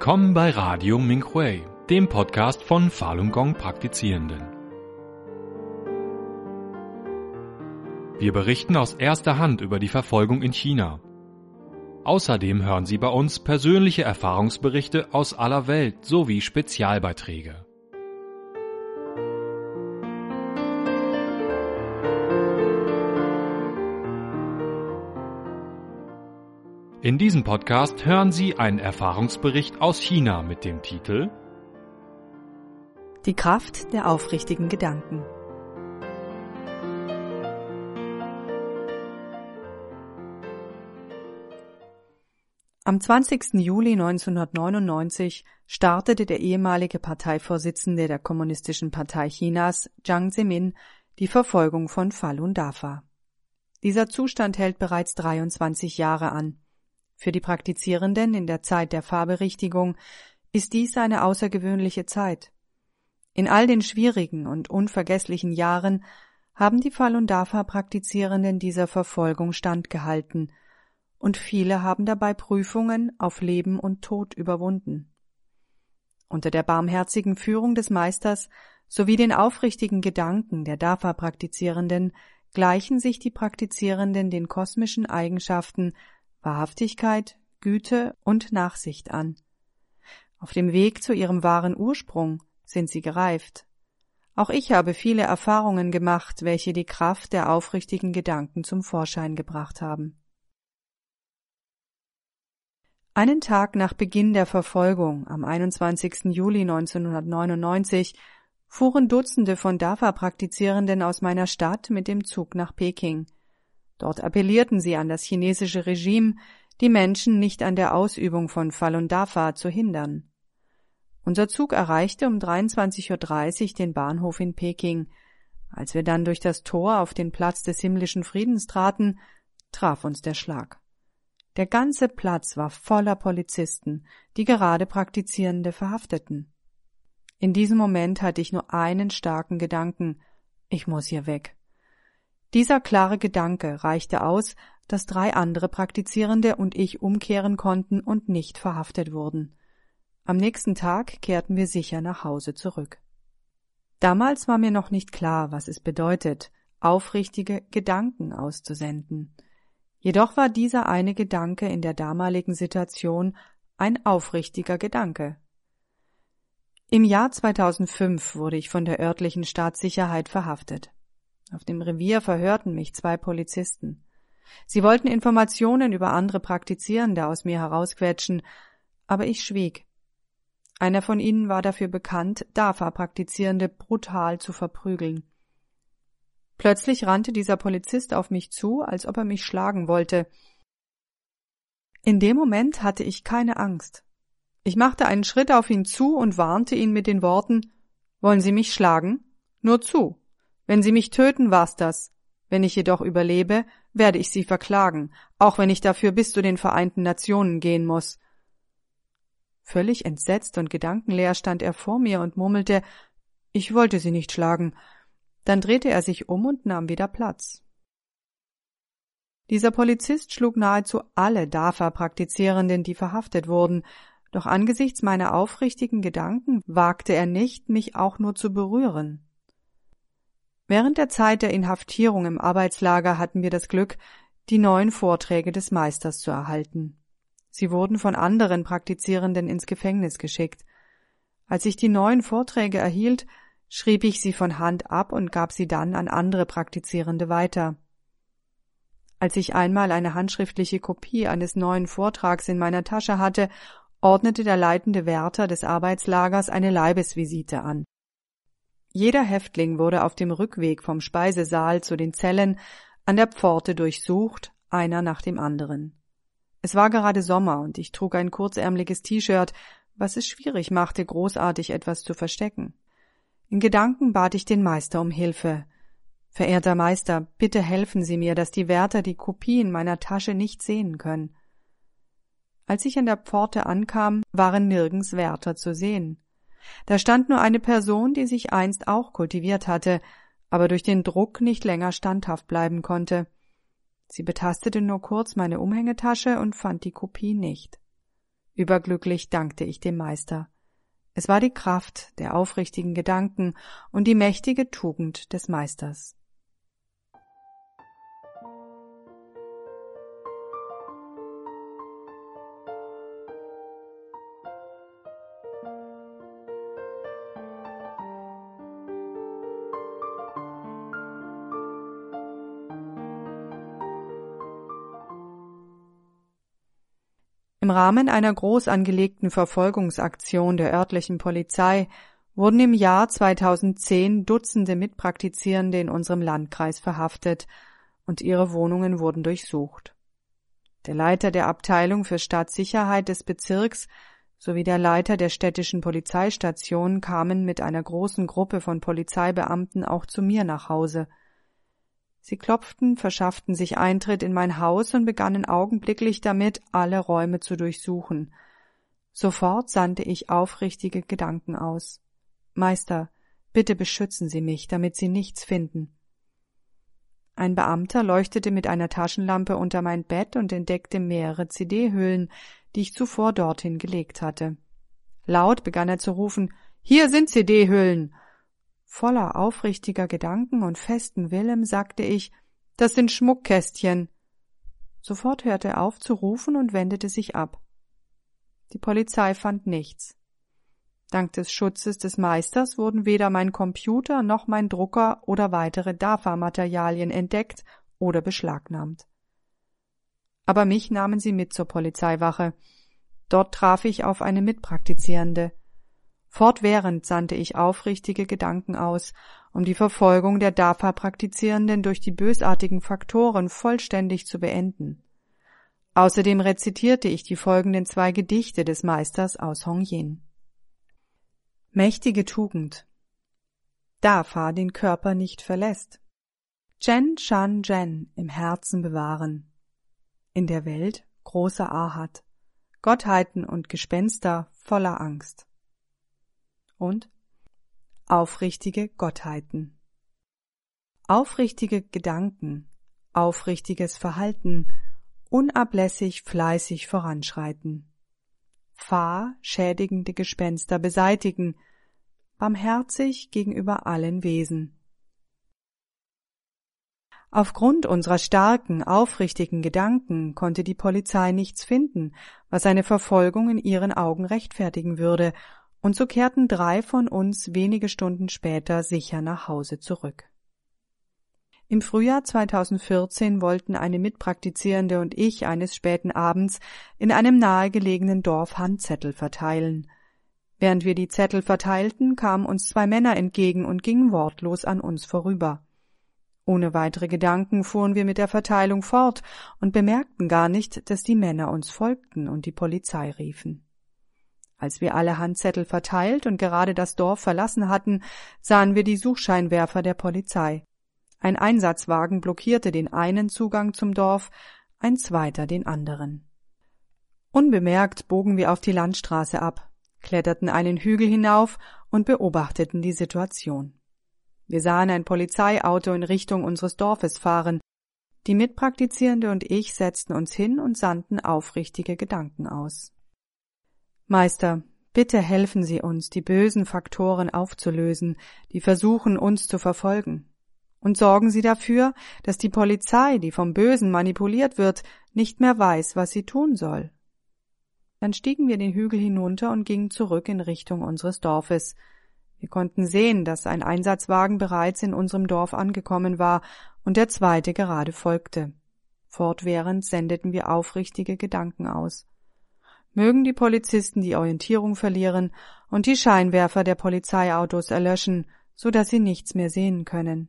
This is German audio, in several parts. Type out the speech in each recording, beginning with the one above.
Willkommen bei Radio Minghui, dem Podcast von Falun Gong Praktizierenden. Wir berichten aus erster Hand über die Verfolgung in China. Außerdem hören Sie bei uns persönliche Erfahrungsberichte aus aller Welt sowie Spezialbeiträge. In diesem Podcast hören Sie einen Erfahrungsbericht aus China mit dem Titel Die Kraft der aufrichtigen Gedanken. Am 20. Juli 1999 startete der ehemalige Parteivorsitzende der Kommunistischen Partei Chinas, Jiang Zemin, die Verfolgung von Falun Dafa. Dieser Zustand hält bereits 23 Jahre an. Für die Praktizierenden in der Zeit der Fahrberichtigung ist dies eine außergewöhnliche Zeit. In all den schwierigen und unvergesslichen Jahren haben die Falun Dafa Praktizierenden dieser Verfolgung standgehalten und viele haben dabei Prüfungen auf Leben und Tod überwunden. Unter der barmherzigen Führung des Meisters sowie den aufrichtigen Gedanken der Dafa Praktizierenden gleichen sich die Praktizierenden den kosmischen Eigenschaften Wahrhaftigkeit, Güte und Nachsicht an. Auf dem Weg zu ihrem wahren Ursprung sind sie gereift. Auch ich habe viele Erfahrungen gemacht, welche die Kraft der aufrichtigen Gedanken zum Vorschein gebracht haben. Einen Tag nach Beginn der Verfolgung, am 21. Juli 1999, fuhren Dutzende von DAFA-Praktizierenden aus meiner Stadt mit dem Zug nach Peking – Dort appellierten sie an das chinesische Regime, die Menschen nicht an der Ausübung von Falun Dafa zu hindern. Unser Zug erreichte um 23.30 Uhr den Bahnhof in Peking. Als wir dann durch das Tor auf den Platz des himmlischen Friedens traten, traf uns der Schlag. Der ganze Platz war voller Polizisten, die gerade Praktizierende verhafteten. In diesem Moment hatte ich nur einen starken Gedanken, ich muss hier weg. Dieser klare Gedanke reichte aus, dass drei andere Praktizierende und ich umkehren konnten und nicht verhaftet wurden. Am nächsten Tag kehrten wir sicher nach Hause zurück. Damals war mir noch nicht klar, was es bedeutet, aufrichtige Gedanken auszusenden. Jedoch war dieser eine Gedanke in der damaligen Situation ein aufrichtiger Gedanke. Im Jahr 2005 wurde ich von der örtlichen Staatssicherheit verhaftet. Auf dem Revier verhörten mich zwei Polizisten. Sie wollten Informationen über andere Praktizierende aus mir herausquetschen, aber ich schwieg. Einer von ihnen war dafür bekannt, DAFA-Praktizierende brutal zu verprügeln. Plötzlich rannte dieser Polizist auf mich zu, als ob er mich schlagen wollte. In dem Moment hatte ich keine Angst. Ich machte einen Schritt auf ihn zu und warnte ihn mit den Worten Wollen Sie mich schlagen? Nur zu. Wenn Sie mich töten, war's das. Wenn ich jedoch überlebe, werde ich Sie verklagen, auch wenn ich dafür bis zu den Vereinten Nationen gehen muss. Völlig entsetzt und gedankenleer stand er vor mir und murmelte Ich wollte Sie nicht schlagen. Dann drehte er sich um und nahm wieder Platz. Dieser Polizist schlug nahezu alle DAFA-Praktizierenden, die verhaftet wurden, doch angesichts meiner aufrichtigen Gedanken wagte er nicht, mich auch nur zu berühren. Während der Zeit der Inhaftierung im Arbeitslager hatten wir das Glück, die neuen Vorträge des Meisters zu erhalten. Sie wurden von anderen Praktizierenden ins Gefängnis geschickt. Als ich die neuen Vorträge erhielt, schrieb ich sie von Hand ab und gab sie dann an andere Praktizierende weiter. Als ich einmal eine handschriftliche Kopie eines neuen Vortrags in meiner Tasche hatte, ordnete der leitende Wärter des Arbeitslagers eine Leibesvisite an. Jeder Häftling wurde auf dem Rückweg vom Speisesaal zu den Zellen an der Pforte durchsucht, einer nach dem anderen. Es war gerade Sommer und ich trug ein kurzärmliches T-Shirt, was es schwierig machte, großartig etwas zu verstecken. In Gedanken bat ich den Meister um Hilfe. Verehrter Meister, bitte helfen Sie mir, dass die Wärter die Kopie in meiner Tasche nicht sehen können. Als ich an der Pforte ankam, waren nirgends Wärter zu sehen. Da stand nur eine Person, die sich einst auch kultiviert hatte, aber durch den Druck nicht länger standhaft bleiben konnte. Sie betastete nur kurz meine Umhängetasche und fand die Kopie nicht. Überglücklich dankte ich dem Meister. Es war die Kraft der aufrichtigen Gedanken und die mächtige Tugend des Meisters. Im Rahmen einer groß angelegten Verfolgungsaktion der örtlichen Polizei wurden im Jahr 2010 Dutzende Mitpraktizierende in unserem Landkreis verhaftet und ihre Wohnungen wurden durchsucht. Der Leiter der Abteilung für Staatssicherheit des Bezirks sowie der Leiter der städtischen Polizeistation kamen mit einer großen Gruppe von Polizeibeamten auch zu mir nach Hause – Sie klopften, verschafften sich Eintritt in mein Haus und begannen augenblicklich damit, alle Räume zu durchsuchen. Sofort sandte ich aufrichtige Gedanken aus. Meister, bitte beschützen Sie mich, damit Sie nichts finden. Ein Beamter leuchtete mit einer Taschenlampe unter mein Bett und entdeckte mehrere CD-Hüllen, die ich zuvor dorthin gelegt hatte. Laut begann er zu rufen Hier sind CD-Hüllen. Voller aufrichtiger Gedanken und festen Willem sagte ich, das sind Schmuckkästchen. Sofort hörte er auf zu rufen und wendete sich ab. Die Polizei fand nichts. Dank des Schutzes des Meisters wurden weder mein Computer noch mein Drucker oder weitere DAFA-Materialien entdeckt oder beschlagnahmt. Aber mich nahmen sie mit zur Polizeiwache. Dort traf ich auf eine Mitpraktizierende. Fortwährend sandte ich aufrichtige Gedanken aus, um die Verfolgung der DAFA-Praktizierenden durch die bösartigen Faktoren vollständig zu beenden. Außerdem rezitierte ich die folgenden zwei Gedichte des Meisters aus Hongyin. Mächtige Tugend. DAFA den Körper nicht verlässt. Chen Shan Jen im Herzen bewahren. In der Welt großer Ahat. Gottheiten und Gespenster voller Angst und aufrichtige Gottheiten. Aufrichtige Gedanken, aufrichtiges Verhalten, unablässig fleißig voranschreiten. Fahr schädigende Gespenster beseitigen, barmherzig gegenüber allen Wesen. Aufgrund unserer starken, aufrichtigen Gedanken konnte die Polizei nichts finden, was eine Verfolgung in ihren Augen rechtfertigen würde, und so kehrten drei von uns wenige Stunden später sicher nach Hause zurück. Im Frühjahr 2014 wollten eine Mitpraktizierende und ich eines späten Abends in einem nahegelegenen Dorf Handzettel verteilen. Während wir die Zettel verteilten, kamen uns zwei Männer entgegen und gingen wortlos an uns vorüber. Ohne weitere Gedanken fuhren wir mit der Verteilung fort und bemerkten gar nicht, dass die Männer uns folgten und die Polizei riefen. Als wir alle Handzettel verteilt und gerade das Dorf verlassen hatten, sahen wir die Suchscheinwerfer der Polizei. Ein Einsatzwagen blockierte den einen Zugang zum Dorf, ein zweiter den anderen. Unbemerkt bogen wir auf die Landstraße ab, kletterten einen Hügel hinauf und beobachteten die Situation. Wir sahen ein Polizeiauto in Richtung unseres Dorfes fahren. Die Mitpraktizierende und ich setzten uns hin und sandten aufrichtige Gedanken aus. Meister, bitte helfen Sie uns, die bösen Faktoren aufzulösen, die versuchen, uns zu verfolgen. Und sorgen Sie dafür, dass die Polizei, die vom Bösen manipuliert wird, nicht mehr weiß, was sie tun soll. Dann stiegen wir den Hügel hinunter und gingen zurück in Richtung unseres Dorfes. Wir konnten sehen, dass ein Einsatzwagen bereits in unserem Dorf angekommen war und der zweite gerade folgte. Fortwährend sendeten wir aufrichtige Gedanken aus mögen die Polizisten die Orientierung verlieren und die Scheinwerfer der Polizeiautos erlöschen, so dass sie nichts mehr sehen können.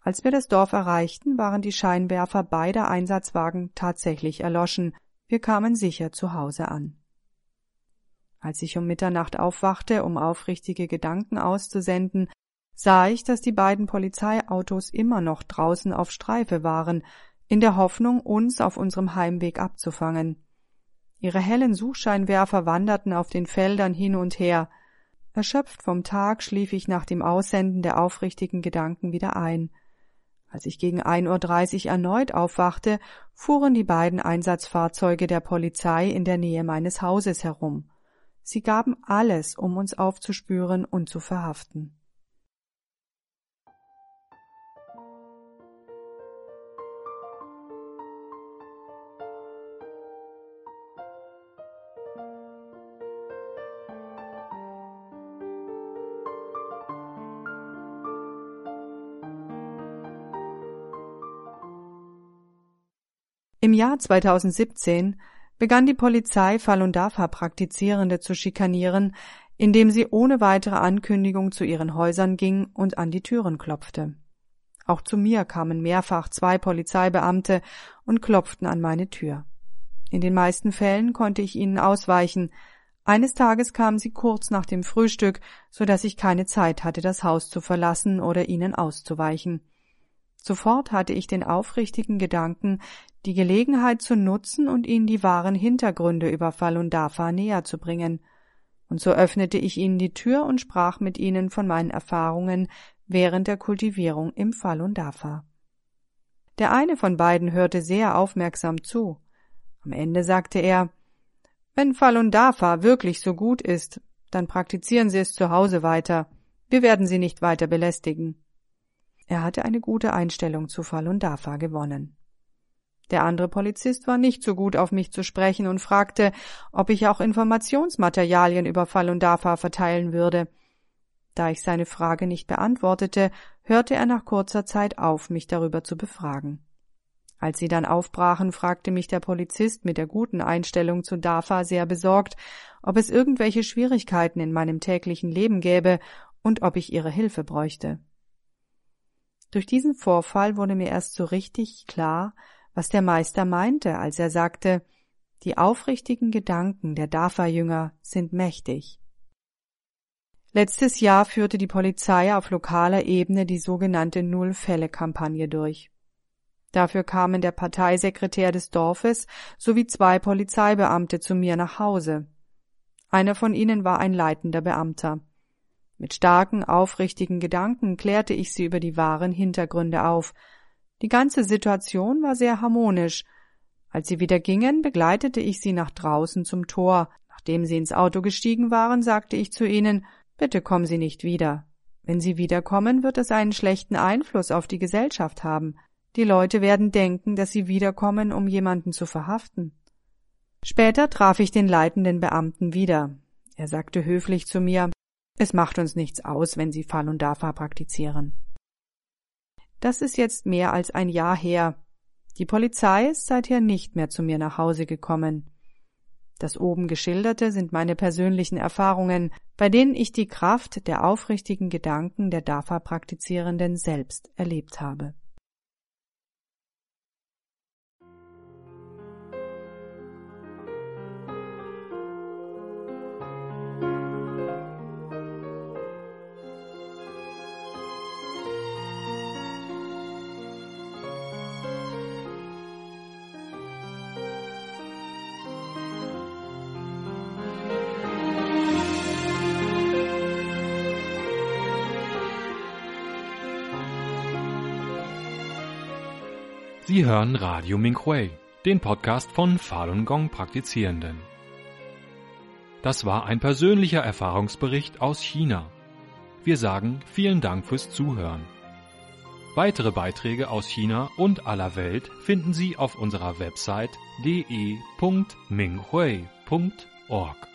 Als wir das Dorf erreichten, waren die Scheinwerfer beider Einsatzwagen tatsächlich erloschen, wir kamen sicher zu Hause an. Als ich um Mitternacht aufwachte, um aufrichtige Gedanken auszusenden, sah ich, dass die beiden Polizeiautos immer noch draußen auf Streife waren, in der Hoffnung, uns auf unserem Heimweg abzufangen. Ihre hellen Suchscheinwerfer wanderten auf den Feldern hin und her. Erschöpft vom Tag schlief ich nach dem Aussenden der aufrichtigen Gedanken wieder ein. Als ich gegen 1.30 Uhr erneut aufwachte, fuhren die beiden Einsatzfahrzeuge der Polizei in der Nähe meines Hauses herum. Sie gaben alles, um uns aufzuspüren und zu verhaften. Im Jahr 2017 begann die Polizei Falun Dafa Praktizierende zu schikanieren, indem sie ohne weitere Ankündigung zu ihren Häusern ging und an die Türen klopfte. Auch zu mir kamen mehrfach zwei Polizeibeamte und klopften an meine Tür. In den meisten Fällen konnte ich ihnen ausweichen. Eines Tages kamen sie kurz nach dem Frühstück, so dass ich keine Zeit hatte, das Haus zu verlassen oder ihnen auszuweichen. Sofort hatte ich den aufrichtigen Gedanken, die Gelegenheit zu nutzen und ihnen die wahren Hintergründe über Falun Dafa näher zu bringen. Und so öffnete ich ihnen die Tür und sprach mit ihnen von meinen Erfahrungen während der Kultivierung im Falun Dafa. Der eine von beiden hörte sehr aufmerksam zu. Am Ende sagte er, wenn Falun Dafa wirklich so gut ist, dann praktizieren Sie es zu Hause weiter. Wir werden Sie nicht weiter belästigen. Er hatte eine gute Einstellung zu Falun Dafa gewonnen. Der andere Polizist war nicht so gut auf mich zu sprechen und fragte, ob ich auch Informationsmaterialien über Falun Dafa verteilen würde. Da ich seine Frage nicht beantwortete, hörte er nach kurzer Zeit auf, mich darüber zu befragen. Als sie dann aufbrachen, fragte mich der Polizist mit der guten Einstellung zu Dafa sehr besorgt, ob es irgendwelche Schwierigkeiten in meinem täglichen Leben gäbe und ob ich ihre Hilfe bräuchte. Durch diesen Vorfall wurde mir erst so richtig klar, was der Meister meinte, als er sagte, die aufrichtigen Gedanken der Dafa-Jünger sind mächtig. Letztes Jahr führte die Polizei auf lokaler Ebene die sogenannte Null-Fälle-Kampagne durch. Dafür kamen der Parteisekretär des Dorfes sowie zwei Polizeibeamte zu mir nach Hause. Einer von ihnen war ein leitender Beamter. Mit starken, aufrichtigen Gedanken klärte ich sie über die wahren Hintergründe auf. Die ganze Situation war sehr harmonisch. Als sie wieder gingen, begleitete ich sie nach draußen zum Tor. Nachdem sie ins Auto gestiegen waren, sagte ich zu ihnen Bitte kommen Sie nicht wieder. Wenn Sie wiederkommen, wird es einen schlechten Einfluss auf die Gesellschaft haben. Die Leute werden denken, dass Sie wiederkommen, um jemanden zu verhaften. Später traf ich den leitenden Beamten wieder. Er sagte höflich zu mir es macht uns nichts aus, wenn Sie Falun Dafa praktizieren. Das ist jetzt mehr als ein Jahr her. Die Polizei ist seither nicht mehr zu mir nach Hause gekommen. Das oben geschilderte sind meine persönlichen Erfahrungen, bei denen ich die Kraft der aufrichtigen Gedanken der Dafa-Praktizierenden selbst erlebt habe. Sie hören Radio Minhui, den Podcast von Falun Gong Praktizierenden. Das war ein persönlicher Erfahrungsbericht aus China. Wir sagen vielen Dank fürs Zuhören. Weitere Beiträge aus China und aller Welt finden Sie auf unserer Website de.minghui.org.